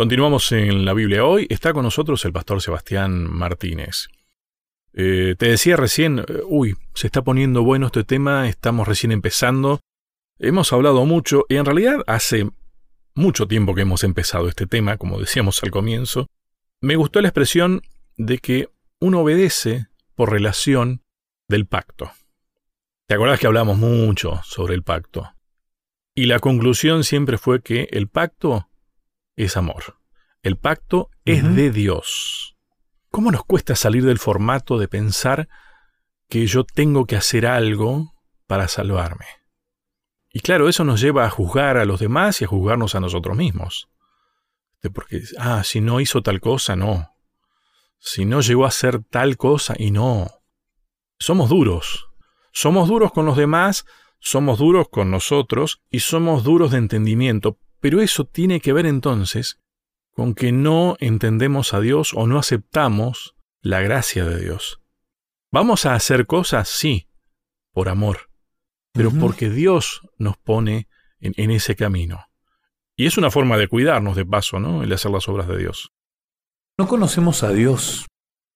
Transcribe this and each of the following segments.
Continuamos en la Biblia hoy. Está con nosotros el pastor Sebastián Martínez. Eh, te decía recién, eh, uy, se está poniendo bueno este tema, estamos recién empezando. Hemos hablado mucho y en realidad hace mucho tiempo que hemos empezado este tema, como decíamos al comienzo. Me gustó la expresión de que uno obedece por relación del pacto. ¿Te acuerdas que hablamos mucho sobre el pacto? Y la conclusión siempre fue que el pacto es amor. El pacto es de Dios. ¿Cómo nos cuesta salir del formato de pensar que yo tengo que hacer algo para salvarme? Y claro, eso nos lleva a juzgar a los demás y a juzgarnos a nosotros mismos. Porque, ah, si no hizo tal cosa, no. Si no llegó a hacer tal cosa, y no. Somos duros. Somos duros con los demás, somos duros con nosotros y somos duros de entendimiento, pero eso tiene que ver entonces con que no entendemos a Dios o no aceptamos la gracia de Dios. Vamos a hacer cosas, sí, por amor, pero porque Dios nos pone en, ese camino. Y es una forma de cuidarnos de paso, ¿no? El hacer las obras de Dios. No conocemos a Dios.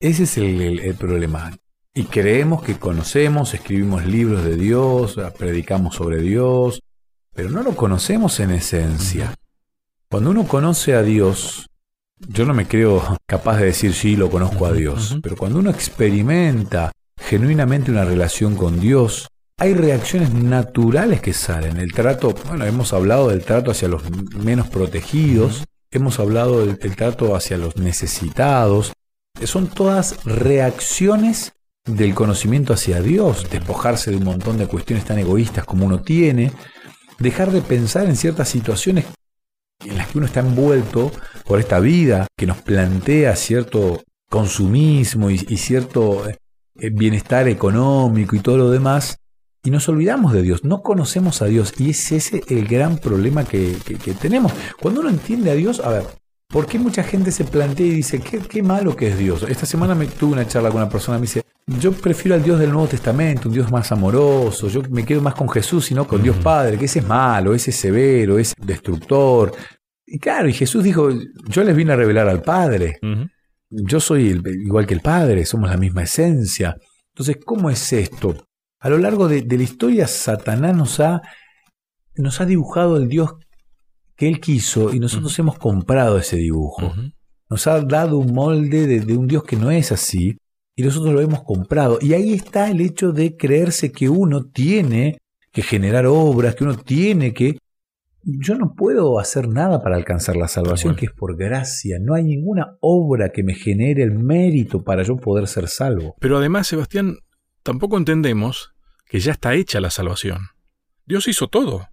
Ese es el problema. Y creemos que conocemos, escribimos libros de Dios, predicamos sobre Dios, pero no lo conocemos en esencia. Cuando uno conoce a Dios, yo no me creo capaz de decir sí, lo conozco a Dios, pero cuando uno experimenta genuinamente una relación con Dios, hay reacciones naturales que salen. El trato, bueno, hemos hablado del trato hacia los menos protegidos, hemos hablado del, del trato hacia los necesitados. Son todas reacciones del conocimiento hacia Dios, despojarse de un montón de cuestiones tan egoístas como uno tiene, dejar de pensar en ciertas situaciones en las que uno está envuelto por esta vida que nos plantea cierto consumismo y, cierto eh, bienestar económico y todo lo demás, y nos olvidamos de Dios, no conocemos a Dios, y es ese el gran problema que, que tenemos. Cuando uno entiende a Dios, a ver, ¿Por qué mucha gente se plantea y dice, qué, malo que es Dios? Esta semana me tuve una charla con una persona, me dice, yo prefiero al Dios del Nuevo Testamento, un Dios más amoroso, yo me quedo más con Jesús y no con Dios Padre, que ese es malo, ese es severo, ese es destructor. Y claro, y Jesús dijo, yo les vine a revelar al Padre. Yo soy igual que el Padre, somos la misma esencia. Entonces, ¿cómo es esto? A lo largo de, la historia, Satanás nos ha, nos ha dibujado el Dios que él quiso y nosotros hemos comprado ese dibujo. Nos ha dado un molde de, un Dios que no es así y nosotros lo hemos comprado. Y ahí está el hecho de creerse que uno tiene que generar obras, que uno tiene que... Yo no puedo hacer nada para alcanzar la salvación, que es por gracia. No hay ninguna obra que me genere el mérito para yo poder ser salvo. Pero además, Sebastián, tampoco entendemos que ya está hecha la salvación. Dios hizo todo.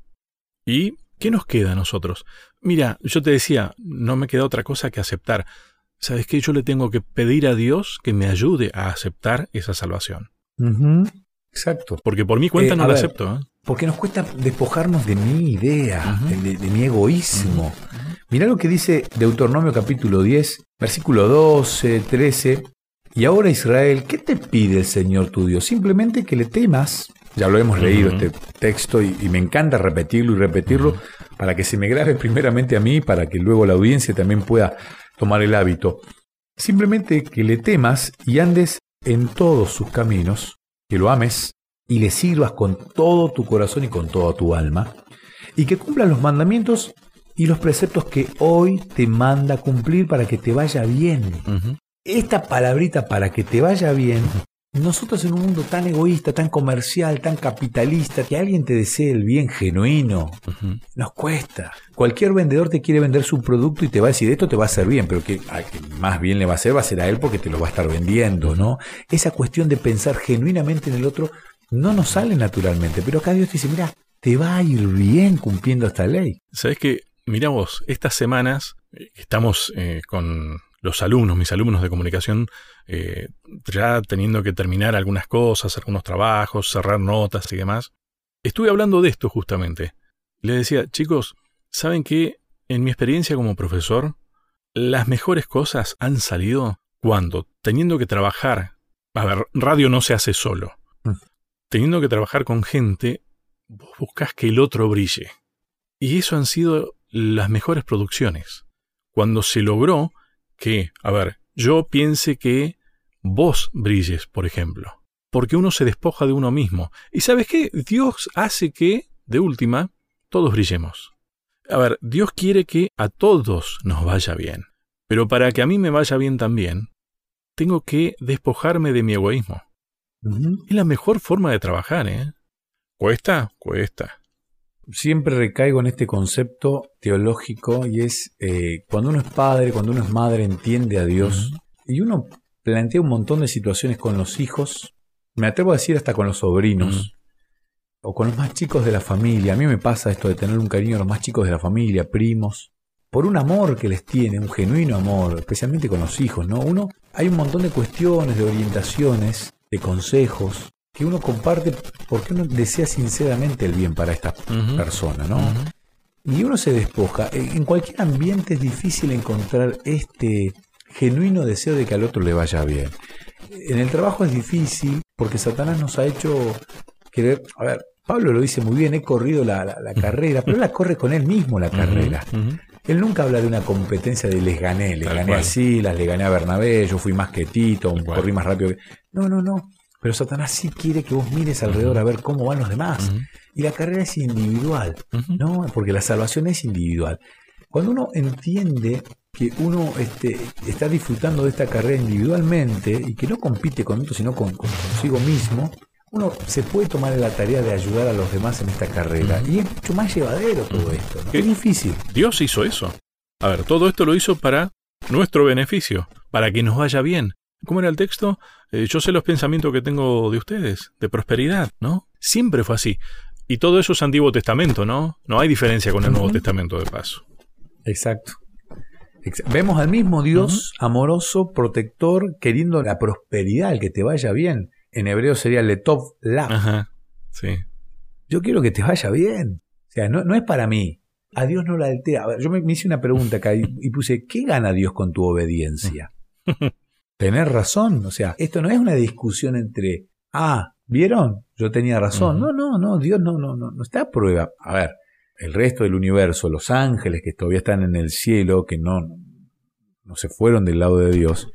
Y ¿Qué nos queda a nosotros? Mira, yo te decía, no me queda otra cosa que aceptar. ¿Sabes qué? Yo le tengo que pedir a Dios que me ayude a aceptar esa salvación. Exacto. Porque por mi cuenta eh, no la acepto. ¿eh? Porque nos cuesta despojarnos de mi idea, de, mi egoísmo. Mira lo que dice Deuteronomio capítulo 10, versículo 12, 13. Y ahora Israel, ¿qué te pide el Señor tu Dios? Simplemente que le temas ya lo hemos leído este texto y, me encanta repetirlo y repetirlo para que se me grabe primeramente a mí, para que luego la audiencia también pueda tomar el hábito. Simplemente que le temas y andes en todos sus caminos, que lo ames y le sirvas con todo tu corazón y con toda tu alma, y que cumplas los mandamientos y los preceptos que hoy te manda cumplir para que te vaya bien. Esta palabrita para que te vaya bien nosotros en un mundo tan egoísta, tan comercial, tan capitalista, que alguien te desee el bien genuino, nos cuesta. Cualquier vendedor te quiere vender su producto y te va a decir, esto te va a hacer bien, pero que, más bien le va a hacer va a ser a él porque te lo va a estar vendiendo, ¿no? Esa cuestión de pensar genuinamente en el otro no nos sale naturalmente, pero acá Dios te dice, mira, te va a ir bien cumpliendo esta ley. ¿Sabes qué? Mira vos, estas semanas eh, estamos eh, con los alumnos, mis alumnos de comunicación, eh, ya teniendo que terminar algunas cosas, algunos trabajos, cerrar notas y demás, estuve hablando de esto justamente. Les decía, chicos, ¿saben que en mi experiencia como profesor, las mejores cosas han salido cuando, teniendo que trabajar, a ver, radio no se hace solo, mm. teniendo que trabajar con gente, vos buscas que el otro brille. Y eso han sido las mejores producciones cuando se logró que, a ver, yo piense que vos brilles, por ejemplo. Porque uno se despoja de uno mismo. Y sabes qué? Dios hace que, de última, todos brillemos. A ver, Dios quiere que a todos nos vaya bien. Pero para que a mí me vaya bien también, tengo que despojarme de mi egoísmo. Es la mejor forma de trabajar, ¿eh? ¿Cuesta? Cuesta. Siempre recaigo en este concepto teológico y es eh, cuando uno es padre, cuando uno es madre, entiende a Dios y uno plantea un montón de situaciones con los hijos, me atrevo a decir hasta con los sobrinos o con los más chicos de la familia. A mí me pasa esto de tener un cariño a los más chicos de la familia, primos, por un amor que les tiene, un genuino amor, especialmente con los hijos, ¿no? Uno, hay un montón de cuestiones, de orientaciones, de consejos, que uno comparte porque uno desea sinceramente el bien para esta persona, ¿no? Y uno se despoja. En cualquier ambiente es difícil encontrar este genuino deseo de que al otro le vaya bien. En el trabajo es difícil porque Satanás nos ha hecho querer, a ver, Pablo lo dice muy bien, he corrido la, carrera, pero él la corre con él mismo la carrera. Él nunca habla de una competencia de les gané, les gané a Silas, le gané a Bernabé, yo fui más que Tito, corrí más rápido. No, no, no. Pero Satanás sí quiere que vos mires alrededor a ver cómo van los demás. Y la carrera es individual, ¿no? Porque la salvación es individual. Cuando uno entiende que uno este, está disfrutando de esta carrera individualmente y que no compite con otro, sino con, consigo mismo, uno se puede tomar la tarea de ayudar a los demás en esta carrera. Y es mucho más llevadero todo esto. ¿no? Es difícil. Dios hizo eso. A ver, todo esto lo hizo para nuestro beneficio, para que nos vaya bien. ¿Cómo era el texto? Eh, yo sé los pensamientos que tengo de ustedes, de prosperidad, ¿no? Siempre fue así. Y todo eso es Antiguo Testamento, ¿no? No hay diferencia con el Nuevo Testamento de paso. Exacto. Vemos al mismo Dios amoroso, protector, queriendo la prosperidad, el que te vaya bien. En hebreo sería letov la. Ajá, sí. Yo quiero que te vaya bien. O sea, no, es para mí. A Dios no la altera. yo me, hice una pregunta acá y, y, puse, ¿qué gana Dios con tu obediencia? Tener razón. O sea, esto no es una discusión entre, ah, ¿vieron? Yo tenía razón. No, no, no, Dios no, no, no, no está a prueba. A ver, el resto del universo, los ángeles que todavía están en el cielo, que no, no se fueron del lado de Dios,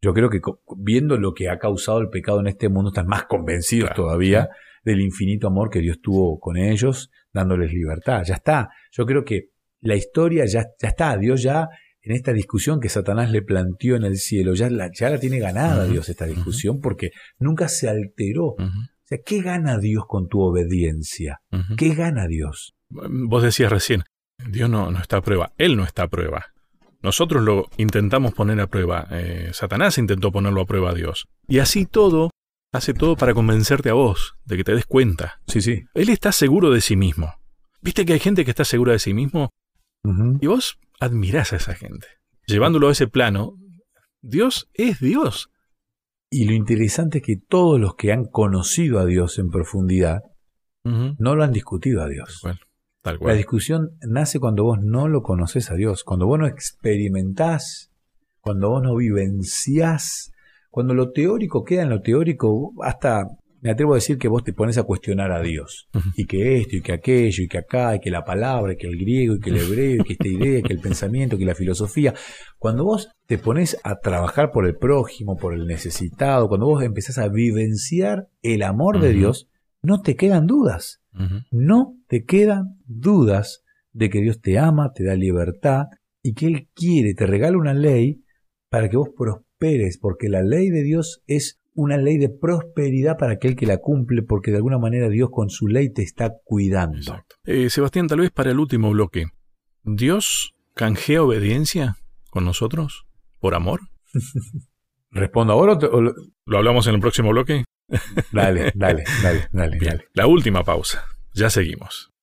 yo creo que viendo lo que ha causado el pecado en este mundo, están más convencidos todavía del infinito amor que Dios tuvo con ellos, dándoles libertad. Ya está. Yo creo que la historia ya, ya está. Dios ya, en esta discusión que Satanás le planteó en el cielo, ya la, ya la tiene ganada Dios esta discusión, porque nunca se alteró. O sea, ¿qué gana Dios con tu obediencia? ¿Qué gana Dios? Vos decías recién, Dios no, no está a prueba, Él no está a prueba. Nosotros lo intentamos poner a prueba. Eh, Satanás intentó ponerlo a prueba a Dios. Y así todo, hace todo para convencerte a vos, de que te des cuenta. Sí, sí. Él está seguro de sí mismo. ¿Viste que hay gente que está segura de sí mismo? Y vos admirás a esa gente. Llevándolo a ese plano, Dios es Dios. Y lo interesante es que todos los que han conocido a Dios en profundidad no lo han discutido a Dios. La discusión nace cuando vos no lo conoces a Dios, cuando vos no experimentás, cuando vos no vivenciás, cuando lo teórico queda en lo teórico, hasta me atrevo a decir que vos te pones a cuestionar a Dios. Y que esto, y que aquello, y que acá, y que la palabra, y que el griego, y que el hebreo, y que esta idea, y que el pensamiento, y que la filosofía. Cuando vos te pones a trabajar por el prójimo, por el necesitado, cuando vos empezás a vivenciar el amor de Dios, no te quedan dudas. No te quedan dudas de que Dios te ama, te da libertad y que Él quiere, te regala una ley para que vos prosperes, porque la ley de Dios es una ley de prosperidad para aquel que la cumple, porque de alguna manera Dios con su ley te está cuidando. Eh, Sebastián, tal vez para el último bloque, ¿Dios canjea obediencia con nosotros por amor? ¿Respondo ahora o, lo hablamos en el próximo bloque? Dale, dale, dale, dale, dale. La última pausa. Ya seguimos.